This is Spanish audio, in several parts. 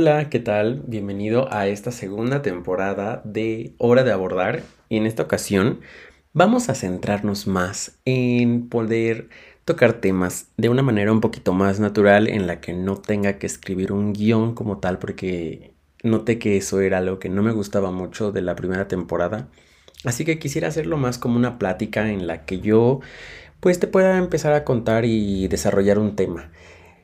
Hola, ¿qué tal? Bienvenido a esta segunda temporada de Hora de Abordar. Y en esta ocasión vamos a centrarnos más en poder tocar temas de una manera un poquito más natural en la que no tenga que escribir un guion como tal porque noté que eso era algo que no me gustaba mucho de la primera temporada. Así que quisiera hacerlo más como una plática en la que yo pues te pueda empezar a contar y desarrollar un tema.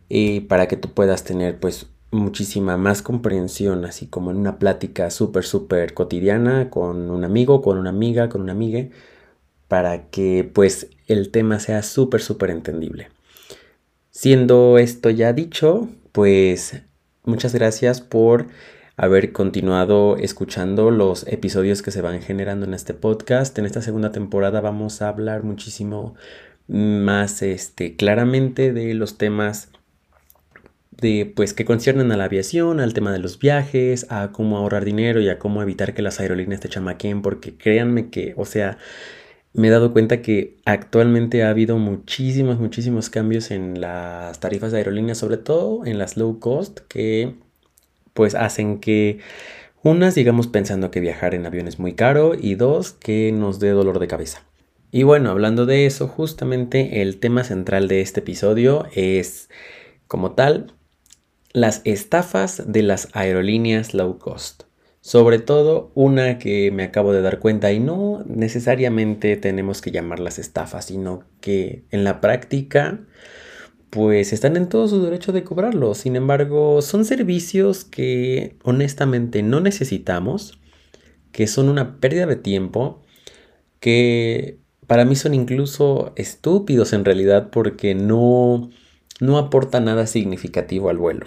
Y para que tú puedas tener pues muchísima más comprensión, así como en una plática súper, súper cotidiana con un amigo, con una amiga, con una amiga, para que pues el tema sea súper, súper entendible. Siendo esto ya dicho, pues muchas gracias por haber continuado escuchando los episodios que se van generando en este podcast. En esta segunda temporada vamos a hablar muchísimo más este, claramente de los temas de pues que conciernen a la aviación, al tema de los viajes, a cómo ahorrar dinero y a cómo evitar que las aerolíneas te chamaquen, porque créanme que, o sea, me he dado cuenta que actualmente ha habido muchísimos, muchísimos cambios en las tarifas de aerolíneas, sobre todo en las low cost, que pues hacen que unas sigamos pensando que viajar en avión es muy caro y dos, que nos dé dolor de cabeza. Y bueno, hablando de eso, justamente el tema central de este episodio es, como tal, las estafas de las aerolíneas low cost. Sobre todo una que me acabo de dar cuenta y no necesariamente tenemos que llamarlas estafas, sino que en la práctica pues están en todo su derecho de cobrarlo. Sin embargo, son servicios que honestamente no necesitamos, que son una pérdida de tiempo, que para mí son incluso estúpidos en realidad porque no, no aporta nada significativo al vuelo.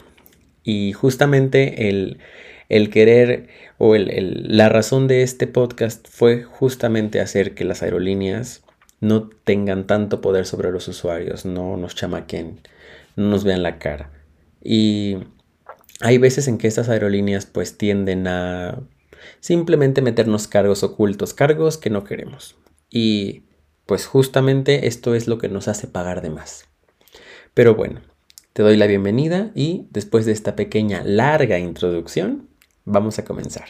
Y justamente el, querer o la razón de este podcast fue justamente hacer que las aerolíneas no tengan tanto poder sobre los usuarios, no nos chamaquen, no nos vean la cara. Y hay veces en que estas aerolíneas pues tienden a simplemente meternos cargos ocultos, cargos que no queremos. Y pues justamente esto es lo que nos hace pagar de más. Pero bueno, te doy la bienvenida y después de esta pequeña larga introducción, vamos a comenzar.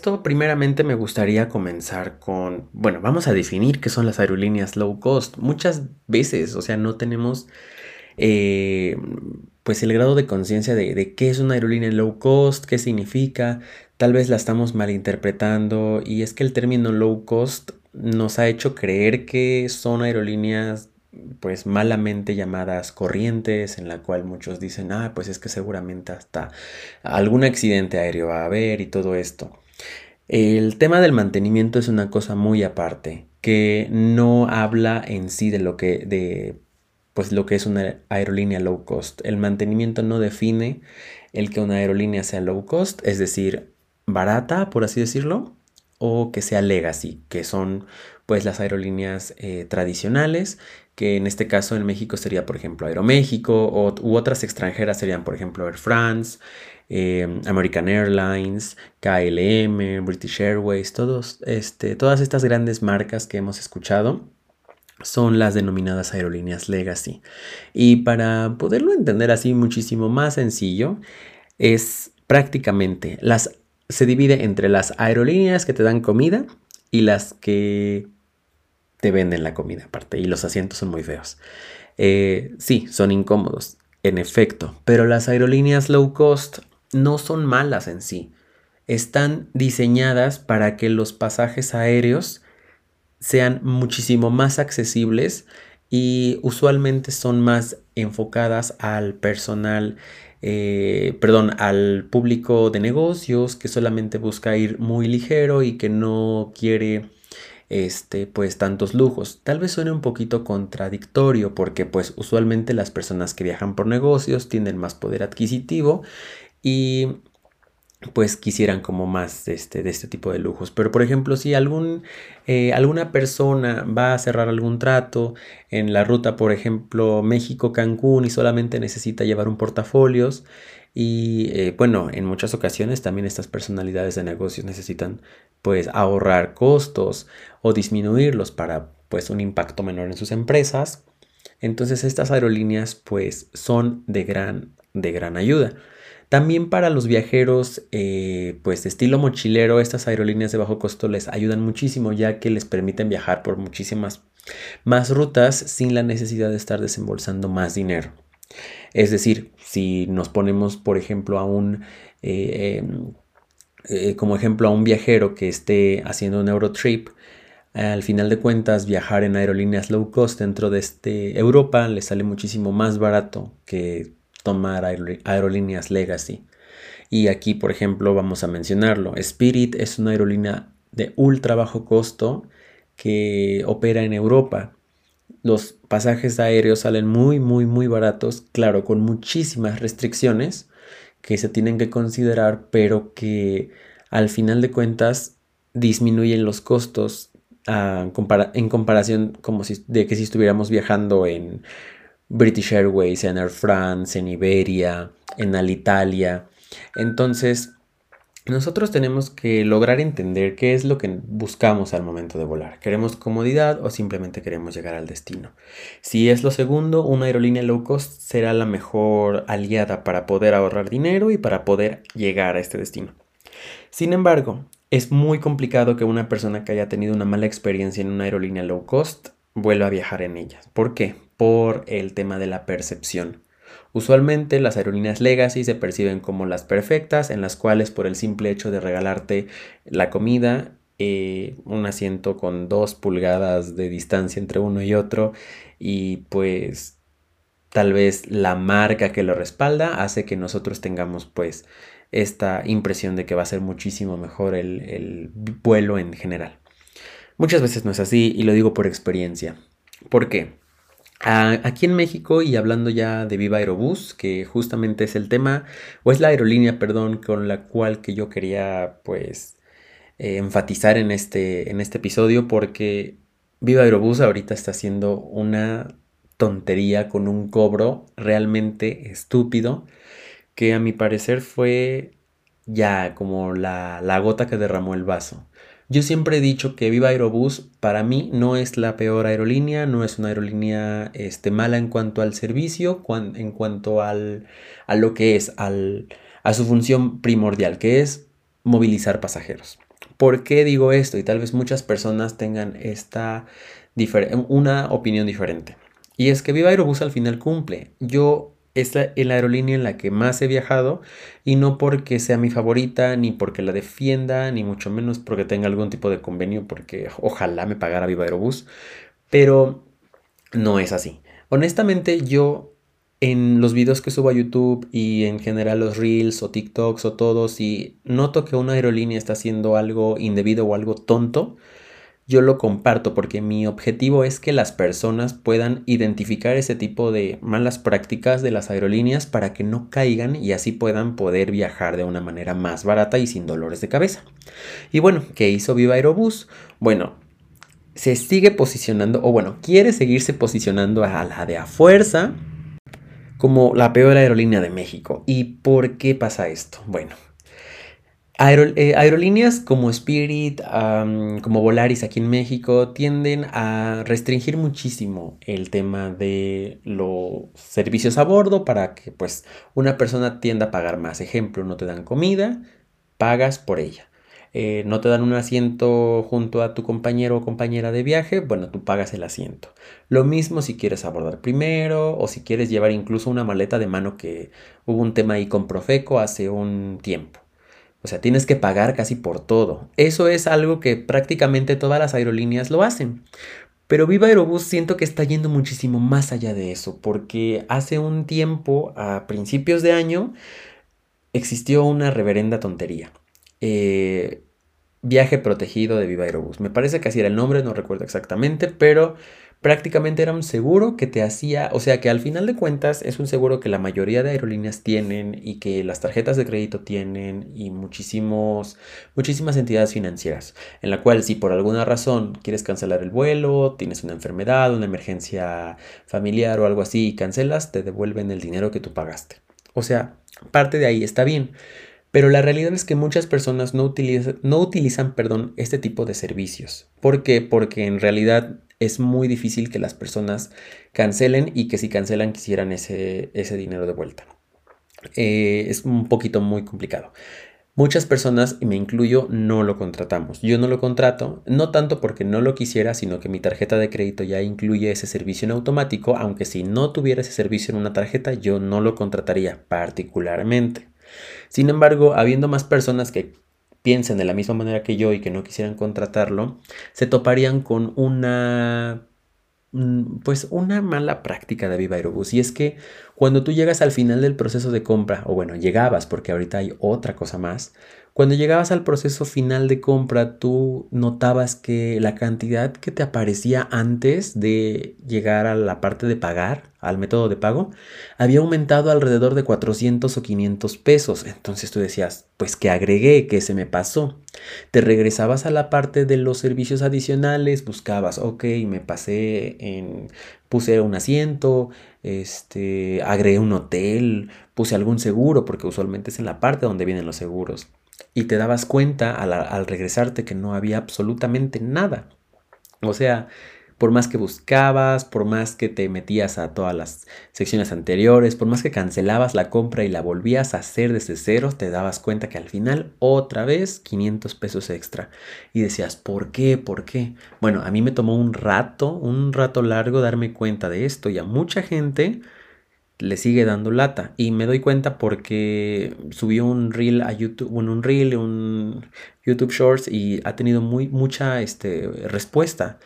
Esto, primeramente me gustaría comenzar con, bueno, vamos a definir qué son las aerolíneas low cost. Muchas veces, o sea, no tenemos eh, pues el grado de conciencia de, qué es una aerolínea low cost, qué significa, tal vez la estamos malinterpretando y es que el término low cost nos ha hecho creer que son aerolíneas pues malamente llamadas corrientes, en la cual muchos dicen, ah, pues es que seguramente hasta algún accidente aéreo va a haber y todo esto. El tema del mantenimiento es una cosa muy aparte, que no habla en sí de lo que, de, pues lo que es una aerolínea low cost. El mantenimiento no define el que una aerolínea sea low cost, es decir, barata, por así decirlo, o que sea legacy, que son pues las aerolíneas eh, tradicionales, que en este caso en México sería por ejemplo Aeroméxico o, u otras extranjeras serían por ejemplo Air France, Em, American Airlines, KLM, British Airways, todos, este, todas estas grandes marcas que hemos escuchado son las denominadas aerolíneas legacy. Y para poderlo entender así muchísimo más sencillo, es prácticamente las se divide entre las aerolíneas que te dan comida y las que te venden la comida aparte y los asientos son muy feos. Eh, sí, son incómodos, en efecto, pero las aerolíneas low cost no son malas en sí. Están diseñadas para que los pasajes aéreos sean muchísimo más accesibles y usualmente son más enfocadas al personal, eh, perdón, al público de negocios que solamente busca ir muy ligero y que no quiere este, pues tantos lujos. Tal vez suene un poquito contradictorio porque pues usualmente las personas que viajan por negocios tienen más poder adquisitivo y pues quisieran como más de este, de este tipo de lujos. Pero por ejemplo, si algún, eh, alguna persona va a cerrar algún trato en la ruta, por ejemplo, México-Cancún y solamente necesita llevar un portafolios, y eh, bueno, en muchas ocasiones también estas personalidades de negocios necesitan pues ahorrar costos o disminuirlos para pues un impacto menor en sus empresas. Entonces estas aerolíneas pues son de gran, de gran ayuda. También para los viajeros, eh, pues de estilo mochilero, estas aerolíneas de bajo costo les ayudan muchísimo ya que les permiten viajar por muchísimas más rutas sin la necesidad de estar desembolsando más dinero. Es decir, si nos ponemos, por ejemplo, a un, eh, em, eh, como ejemplo, a un viajero que esté haciendo un Eurotrip, al final de cuentas, viajar en aerolíneas low cost dentro de este Europa le sale muchísimo más barato que tomar aerolíneas legacy. Y aquí, por ejemplo, vamos a mencionarlo. Spirit es una aerolínea de ultra bajo costo que opera en Europa los pasajes aéreos salen muy, muy, muy baratos, claro, con muchísimas restricciones que se tienen que considerar, pero que al final de cuentas disminuyen los costos ah, en comparación como si, de que si estuviéramos viajando en British Airways, en Air France, en Iberia, en Alitalia. Entonces, nosotros tenemos que lograr entender qué es lo que buscamos al momento de volar. ¿Queremos comodidad o simplemente queremos llegar al destino? Si es lo segundo, una aerolínea low cost será la mejor aliada para poder ahorrar dinero y para poder llegar a este destino. Sin embargo, es muy complicado que una persona que haya tenido una mala experiencia en una aerolínea low cost vuelva a viajar en ella. ¿Por qué? Por el tema de la percepción. Usualmente las aerolíneas legacy se perciben como las perfectas, en las cuales por el simple hecho de regalarte la comida, eh, un asiento con dos pulgadas de distancia entre uno y otro, y pues tal vez la marca que lo respalda hace que nosotros tengamos pues esta impresión de que va a ser muchísimo mejor el, el vuelo en general. Muchas veces no es así y lo digo por experiencia. ¿Por qué? Aquí en México y hablando ya de Viva Aerobús, que justamente es el tema, o es la aerolínea, perdón, con la cual que yo quería pues eh, enfatizar en este, en este episodio, porque Viva Aerobús ahorita está haciendo una tontería con un cobro realmente estúpido, que a mi parecer fue ya como la, la gota que derramó el vaso. Yo siempre he dicho que Viva Aerobús para mí no es la peor aerolínea, no es una aerolínea este, mala en cuanto al servicio, en cuanto al, a lo que es, a su función primordial, que es movilizar pasajeros. ¿Por qué digo esto? Y tal vez muchas personas tengan esta una opinión diferente. Y es que Viva Aerobús al final cumple. Yo es la, aerolínea en la que más he viajado y no porque sea mi favorita, ni porque la defienda, ni mucho menos porque tenga algún tipo de convenio, porque ojalá me pagara Viva Aerobús, pero no es así. Honestamente yo en los videos que subo a YouTube y en general los reels o TikToks o todo, si noto que una aerolínea está haciendo algo indebido o algo tonto, yo lo comparto porque mi objetivo es que las personas puedan identificar ese tipo de malas prácticas de las aerolíneas para que no caigan y así puedan poder viajar de una manera más barata y sin dolores de cabeza. Y bueno, ¿qué hizo Viva Aerobús? Bueno, se sigue posicionando, o bueno, quiere seguirse posicionando a la de a fuerza como la peor aerolínea de México. ¿Y por qué pasa esto? Bueno, eh, aerolíneas como Spirit, como Volaris aquí en México, tienden a restringir muchísimo el tema de los servicios a bordo para que pues una persona tienda a pagar más. Ejemplo, no te dan comida, pagas por ella. Eh, no te dan un asiento junto a tu compañero o compañera de viaje, bueno, tú pagas el asiento. Lo mismo si quieres abordar primero o si quieres llevar incluso una maleta de mano que hubo un tema ahí con Profeco hace un tiempo. O sea, tienes que pagar casi por todo. Eso es algo que prácticamente todas las aerolíneas lo hacen. Pero Viva Aerobús siento que está yendo muchísimo más allá de eso, porque hace un tiempo, a principios de año, existió una reverenda tontería. Eh, viaje protegido de Viva Aerobús. Me parece que así era el nombre, no recuerdo exactamente, pero prácticamente era un seguro que te hacía, o sea que al final de cuentas es un seguro que la mayoría de aerolíneas tienen y que las tarjetas de crédito tienen y muchísimos, muchísimas entidades financieras, en la cual si por alguna razón quieres cancelar el vuelo, tienes una enfermedad, una emergencia familiar o algo así y cancelas, te devuelven el dinero que tú pagaste. O sea, parte de ahí está bien. Pero la realidad es que muchas personas no, no utilizan perdón, este tipo de servicios. ¿Por qué? Porque en realidad es muy difícil que las personas cancelen y que si cancelan quisieran ese, ese dinero de vuelta. Eh, es un poquito muy complicado. Muchas personas, y me incluyo, no lo contratamos. Yo no lo contrato, no tanto porque no lo quisiera, sino que mi tarjeta de crédito ya incluye ese servicio en automático, aunque si no tuviera ese servicio en una tarjeta, yo no lo contrataría particularmente. Sin embargo, habiendo más personas que piensen de la misma manera que yo y que no quisieran contratarlo, se toparían con una mm, pues una mala práctica de Viva Aerobús. Y es que cuando tú llegas al final del proceso de compra, o bueno, llegabas porque ahorita hay otra cosa más, cuando llegabas al proceso final de compra, tú notabas que la cantidad que te aparecía antes de llegar a la parte de pagar, al método de pago, había aumentado alrededor de 400 o 500 pesos. Entonces tú decías, pues que agregué, que se me pasó. Te regresabas a la parte de los servicios adicionales, buscabas, ok, me pasé en, puse un asiento, este, agregué un hotel, puse algún seguro, porque usualmente es en la parte donde vienen los seguros y te dabas cuenta al, regresarte que no había absolutamente nada. O sea, por más que buscabas, por más que te metías a todas las secciones anteriores, por más que cancelabas la compra y la volvías a hacer desde cero, te dabas cuenta que al final otra vez 500 pesos extra. Y decías, ¿por qué? ¿Por qué? Bueno, a mí me tomó un rato, un rato largo darme cuenta de esto y a mucha gente le sigue dando lata. Y me doy cuenta porque subió un reel a YouTube, un reel, un YouTube Shorts y ha tenido muy, mucha este, respuesta.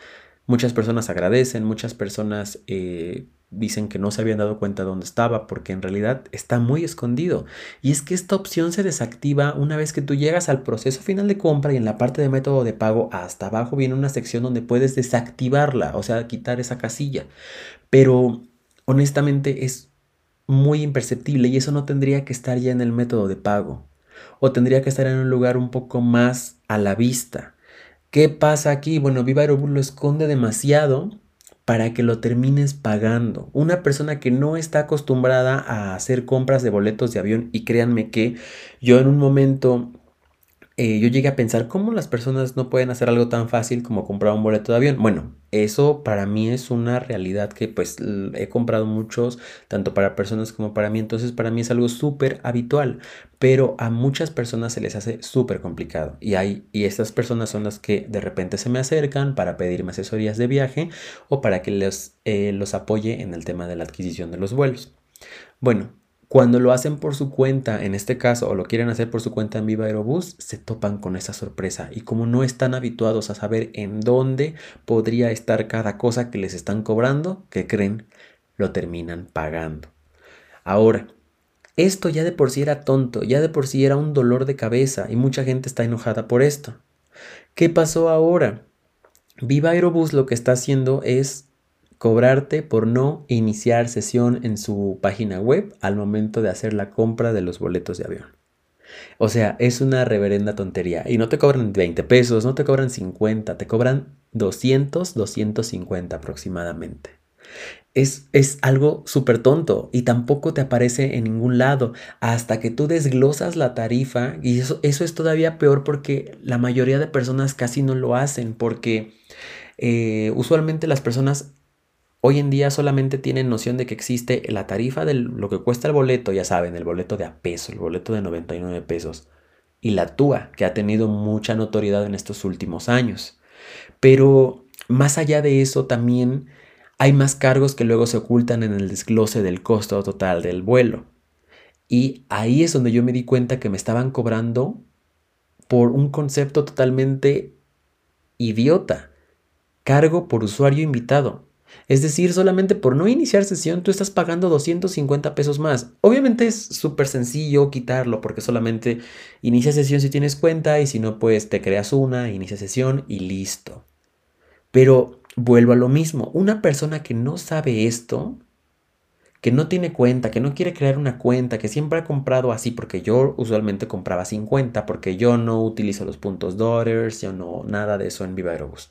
Muchas personas agradecen, muchas personas eh, dicen que no se habían dado cuenta de dónde estaba porque en realidad está muy escondido. Y es que esta opción se desactiva una vez que tú llegas al proceso final de compra y en la parte de método de pago hasta abajo viene una sección donde puedes desactivarla, o sea, quitar esa casilla. Pero honestamente es muy imperceptible y eso no tendría que estar ya en el método de pago o tendría que estar en un lugar un poco más a la vista. ¿Qué pasa aquí? Bueno, Viva Aerobús lo esconde demasiado para que lo termines pagando. Una persona que no está acostumbrada a hacer compras de boletos de avión y créanme que yo en un momento eh, yo llegué a pensar cómo las personas no pueden hacer algo tan fácil como comprar un boleto de avión. Bueno, eso para mí es una realidad que pues he comprado muchos, tanto para personas como para mí, entonces para mí es algo súper habitual, pero a muchas personas se les hace súper complicado y hay y estas personas son las que de repente se me acercan para pedirme asesorías de viaje o para que les, eh, los apoye en el tema de la adquisición de los vuelos. Bueno, cuando lo hacen por su cuenta, en este caso, o lo quieren hacer por su cuenta en Viva Aerobús, se topan con esa sorpresa. Y como no están habituados a saber en dónde podría estar cada cosa que les están cobrando, ¿qué creen? Lo terminan pagando. Ahora, esto ya de por sí era tonto, ya de por sí era un dolor de cabeza y mucha gente está enojada por esto. ¿Qué pasó ahora? Viva Aerobús lo que está haciendo es cobrarte por no iniciar sesión en su página web al momento de hacer la compra de los boletos de avión. O sea, es una reverenda tontería. Y no te cobran 20 pesos, no te cobran 50, te cobran 200, 250 aproximadamente. Es, es algo súper tonto y tampoco te aparece en ningún lado hasta que tú desglosas la tarifa y eso, eso es todavía peor porque la mayoría de personas casi no lo hacen porque eh, usualmente las personas Hoy en día solamente tienen noción de que existe la tarifa de lo que cuesta el boleto, ya saben, el boleto de a peso, el boleto de 99 pesos, y la TUA, que ha tenido mucha notoriedad en estos últimos años. Pero más allá de eso, también hay más cargos que luego se ocultan en el desglose del costo total del vuelo. Y ahí es donde yo me di cuenta que me estaban cobrando por un concepto totalmente idiota. Cargo por usuario invitado. Es decir, solamente por no iniciar sesión tú estás pagando 250 pesos más. Obviamente es súper sencillo quitarlo porque solamente inicia sesión si tienes cuenta y si no pues te creas una, inicia sesión y listo. Pero vuelvo a lo mismo. Una persona que no sabe esto, que no tiene cuenta, que no quiere crear una cuenta, que siempre ha comprado así, porque yo usualmente compraba 50, porque yo no utilizo los puntos Daughters, yo no, nada de eso en Viva Aerobus.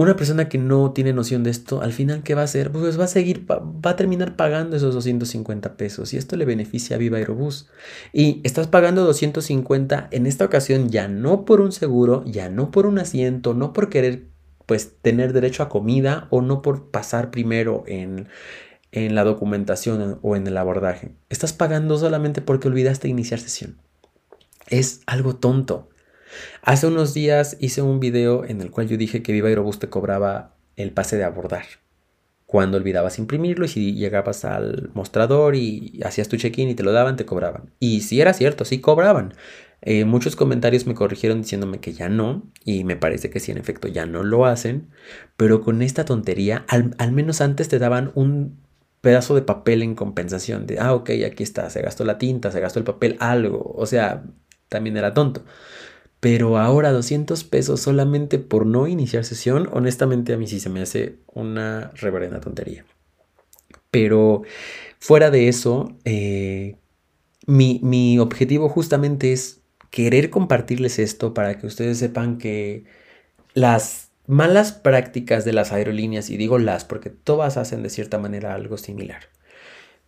Una persona que no tiene noción de esto, al final, ¿qué va a hacer? Pues va a seguir, va, a terminar pagando esos 250 pesos y esto le beneficia a Viva Aerobús. Y estás pagando 250 en esta ocasión ya no por un seguro, ya no por un asiento, no por querer pues tener derecho a comida o no por pasar primero en, en la documentación o en el abordaje. Estás pagando solamente porque olvidaste iniciar sesión. Es algo tonto. Hace unos días hice un video en el cual yo dije que Viva Aerobús te cobraba el pase de abordar. Cuando olvidabas imprimirlo y si llegabas al mostrador y hacías tu check-in y te lo daban, te cobraban. Y si era cierto, sí cobraban. Eh, muchos comentarios me corrigieron diciéndome que ya no, y me parece que sí, en efecto, ya no lo hacen, pero con esta tontería, al, al menos antes te daban un pedazo de papel en compensación, de, ah, ok, aquí está, se gastó la tinta, se gastó el papel, algo, o sea, también era tonto. Pero ahora 200 pesos solamente por no iniciar sesión, honestamente a mí sí se me hace una reverenda tontería. Pero fuera de eso, eh, mi, mi objetivo justamente es querer compartirles esto para que ustedes sepan que las malas prácticas de las aerolíneas, y digo las porque todas hacen de cierta manera algo similar.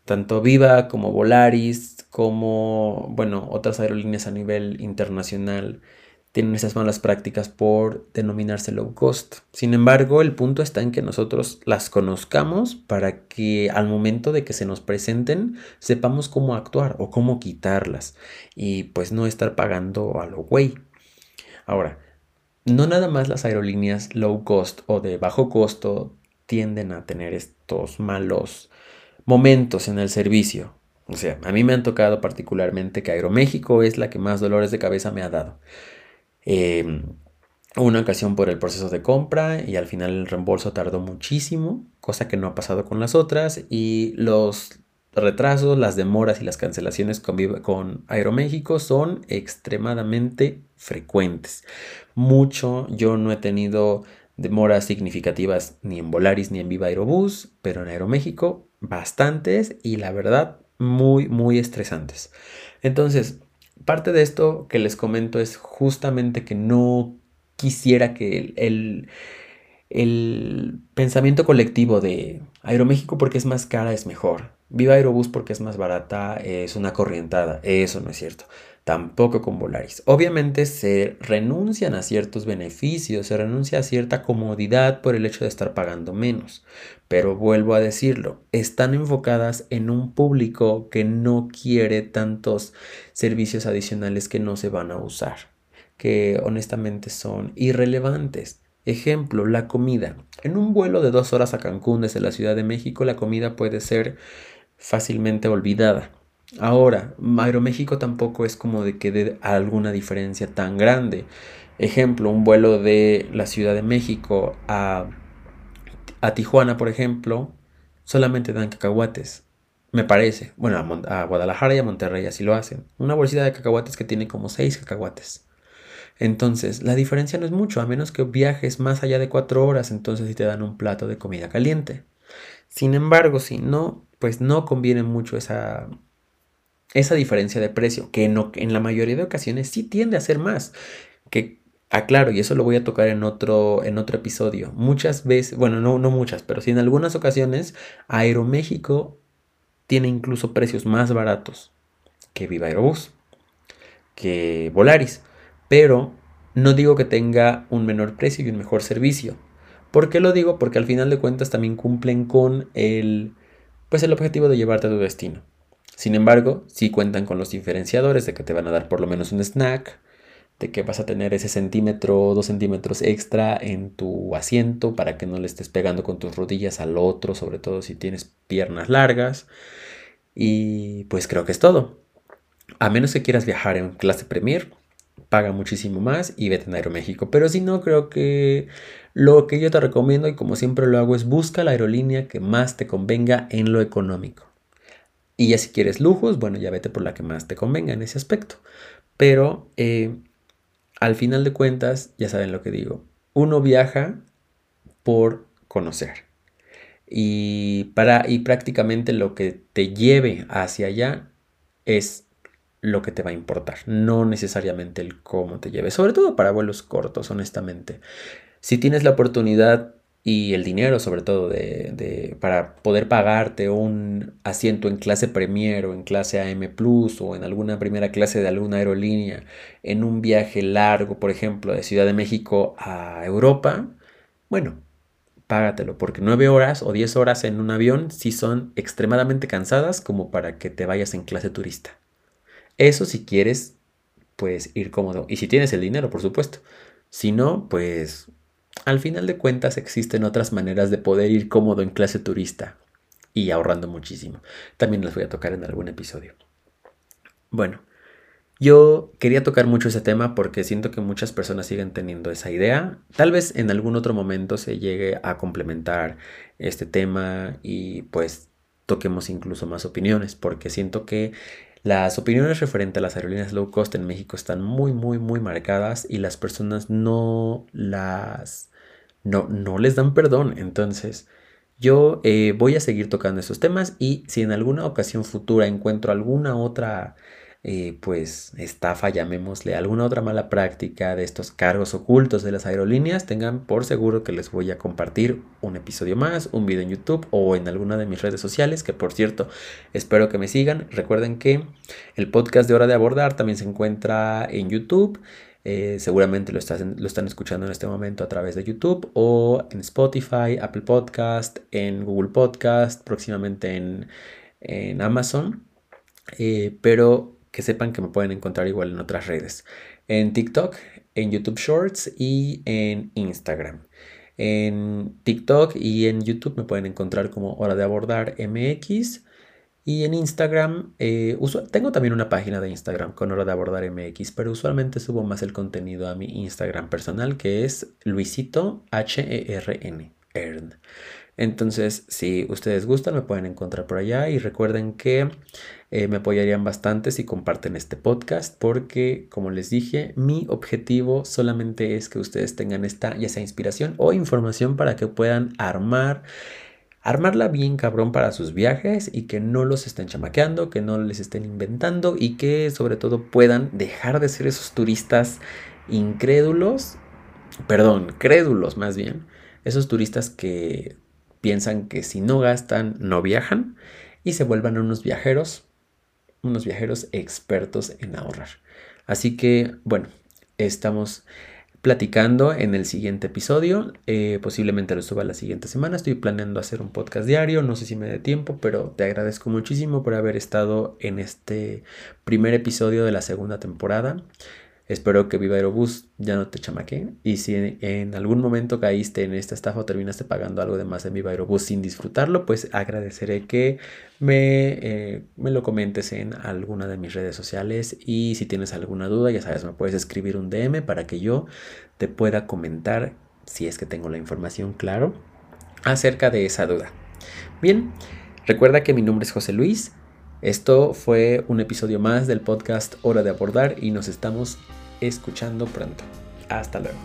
Tanto Viva como Volaris, como, bueno, otras aerolíneas a nivel internacional tienen esas malas prácticas por denominarse low cost. Sin embargo, el punto está en que nosotros las conozcamos para que al momento de que se nos presenten sepamos cómo actuar o cómo quitarlas y pues no estar pagando a lo güey. Ahora, no nada más las aerolíneas low cost o de bajo costo tienden a tener estos malos momentos en el servicio. O sea, a mí me han tocado particularmente que Aeroméxico es la que más dolores de cabeza me ha dado. Em, una ocasión por el proceso de compra y al final el reembolso tardó muchísimo, cosa que no ha pasado con las otras y los retrasos, las demoras y las cancelaciones con, con Aeroméxico son extremadamente frecuentes. Mucho, yo no he tenido demoras significativas ni en Volaris ni en Viva Aerobús, pero en Aeroméxico bastantes y la verdad muy, muy estresantes. Entonces, parte de esto que les comento es justamente que no quisiera que el, el, pensamiento colectivo de Aeroméxico porque es más cara es mejor. Viva Aerobús porque es más barata es una corrientada. Eso no es cierto tampoco con Volaris. Obviamente se renuncian a ciertos beneficios, se renuncia a cierta comodidad por el hecho de estar pagando menos. Pero vuelvo a decirlo, están enfocadas en un público que no quiere tantos servicios adicionales que no se van a usar, que honestamente son irrelevantes. Ejemplo, la comida. En un vuelo de dos horas a Cancún desde la Ciudad de México, la comida puede ser fácilmente olvidada Ahora, Aeroméxico tampoco es como de que dé alguna diferencia tan grande. Ejemplo, un vuelo de la Ciudad de México a, a Tijuana, por ejemplo, solamente dan cacahuates. Me parece. Bueno, a, Guadalajara y a Monterrey así lo hacen. Una bolsita de cacahuates que tiene como 6 cacahuates. Entonces, la diferencia no es mucho, a menos que viajes más allá de 4 horas, entonces sí te dan un plato de comida caliente. Sin embargo, si no, pues no conviene mucho esa, esa diferencia de precio, que en, la mayoría de ocasiones sí tiende a ser más. Que aclaro, y eso lo voy a tocar en otro, en otro episodio. Muchas veces, bueno, no, no muchas, pero sí en algunas ocasiones, Aeroméxico tiene incluso precios más baratos que Viva Aerobús, que Volaris. Pero no digo que tenga un menor precio y un mejor servicio. ¿Por qué lo digo? Porque al final de cuentas también cumplen con el, pues el objetivo de llevarte a tu destino. Sin embargo, sí cuentan con los diferenciadores de que te van a dar por lo menos un snack, de que vas a tener ese centímetro o dos centímetros extra en tu asiento para que no le estés pegando con tus rodillas al otro, sobre todo si tienes piernas largas. Y pues creo que es todo. A menos que quieras viajar en clase Premier, paga muchísimo más y vete en Aeroméxico. Pero si no, creo que lo que yo te recomiendo y como siempre lo hago es busca la aerolínea que más te convenga en lo económico. Y ya si quieres lujos, bueno, ya vete por la que más te convenga en ese aspecto. Pero eh, al final de cuentas, ya saben lo que digo. Uno viaja por conocer. Y, para, y prácticamente lo que te lleve hacia allá es lo que te va a importar, no necesariamente el cómo te lleve, sobre todo para vuelos cortos, honestamente. Si tienes la oportunidad y el dinero sobre todo de, para poder pagarte un asiento en clase Premier o en clase AM Plus o en alguna primera clase de alguna aerolínea en un viaje largo, por ejemplo, de Ciudad de México a Europa, bueno, págatelo, porque nueve horas o diez horas en un avión sí son extremadamente cansadas como para que te vayas en clase turista. Eso si quieres, pues ir cómodo. Y si tienes el dinero, por supuesto. Si no, pues al final de cuentas existen otras maneras de poder ir cómodo en clase turista y ahorrando muchísimo. También las voy a tocar en algún episodio. Bueno, yo quería tocar mucho ese tema porque siento que muchas personas siguen teniendo esa idea. Tal vez en algún otro momento se llegue a complementar este tema y pues toquemos incluso más opiniones porque siento que las opiniones referentes a las aerolíneas low cost en México están muy, muy, muy marcadas y las personas no las... no, no les dan perdón. Entonces, yo eh, voy a seguir tocando esos temas y si en alguna ocasión futura encuentro alguna otra eh, pues estafa, llamémosle, alguna otra mala práctica de estos cargos ocultos de las aerolíneas, tengan por seguro que les voy a compartir un episodio más, un video en YouTube o en alguna de mis redes sociales, que por cierto, espero que me sigan. Recuerden que el podcast de Hora de Abordar también se encuentra en YouTube. Eh, seguramente lo, lo, están escuchando en este momento a través de YouTube o en Spotify, Apple Podcast, en Google Podcast, próximamente en, en Amazon. Eh, pero que sepan que me pueden encontrar igual en otras redes. En TikTok, en YouTube Shorts y en Instagram. En TikTok y en YouTube me pueden encontrar como Hora de Abordar MX. Y en Instagram, eh, tengo también una página de Instagram con Hora de Abordar MX, pero usualmente subo más el contenido a mi Instagram personal que es Luisito H-E-R-N. Entonces, si ustedes gustan, me pueden encontrar por allá y recuerden que eh, me apoyarían bastante si comparten este podcast porque, como les dije, mi objetivo solamente es que ustedes tengan esta, ya sea inspiración o información para que puedan armar armarla bien cabrón para sus viajes y que no los estén chamaqueando, que no les estén inventando y que sobre todo puedan dejar de ser esos turistas incrédulos, perdón, crédulos más bien, esos turistas que piensan que si no gastan, no viajan y se vuelvan unos viajeros, unos viajeros expertos en ahorrar. Así que, bueno, estamos platicando en el siguiente episodio. Eh, posiblemente lo suba la siguiente semana. Estoy planeando hacer un podcast diario. No sé si me dé tiempo, pero te agradezco muchísimo por haber estado en este primer episodio de la segunda temporada. Espero que Viva Aerobús ya no te chamaque. Y si en, algún momento caíste en esta estafa o terminaste pagando algo de más en Viva Aerobús sin disfrutarlo, pues agradeceré que me, eh, me lo comentes en alguna de mis redes sociales. Y si tienes alguna duda, ya sabes, me puedes escribir un DM para que yo te pueda comentar, si es que tengo la información claro, acerca de esa duda. Bien, recuerda que mi nombre es José Luis. Esto fue un episodio más del podcast Hora de Abordar y nos estamos escuchando pronto. Hasta luego.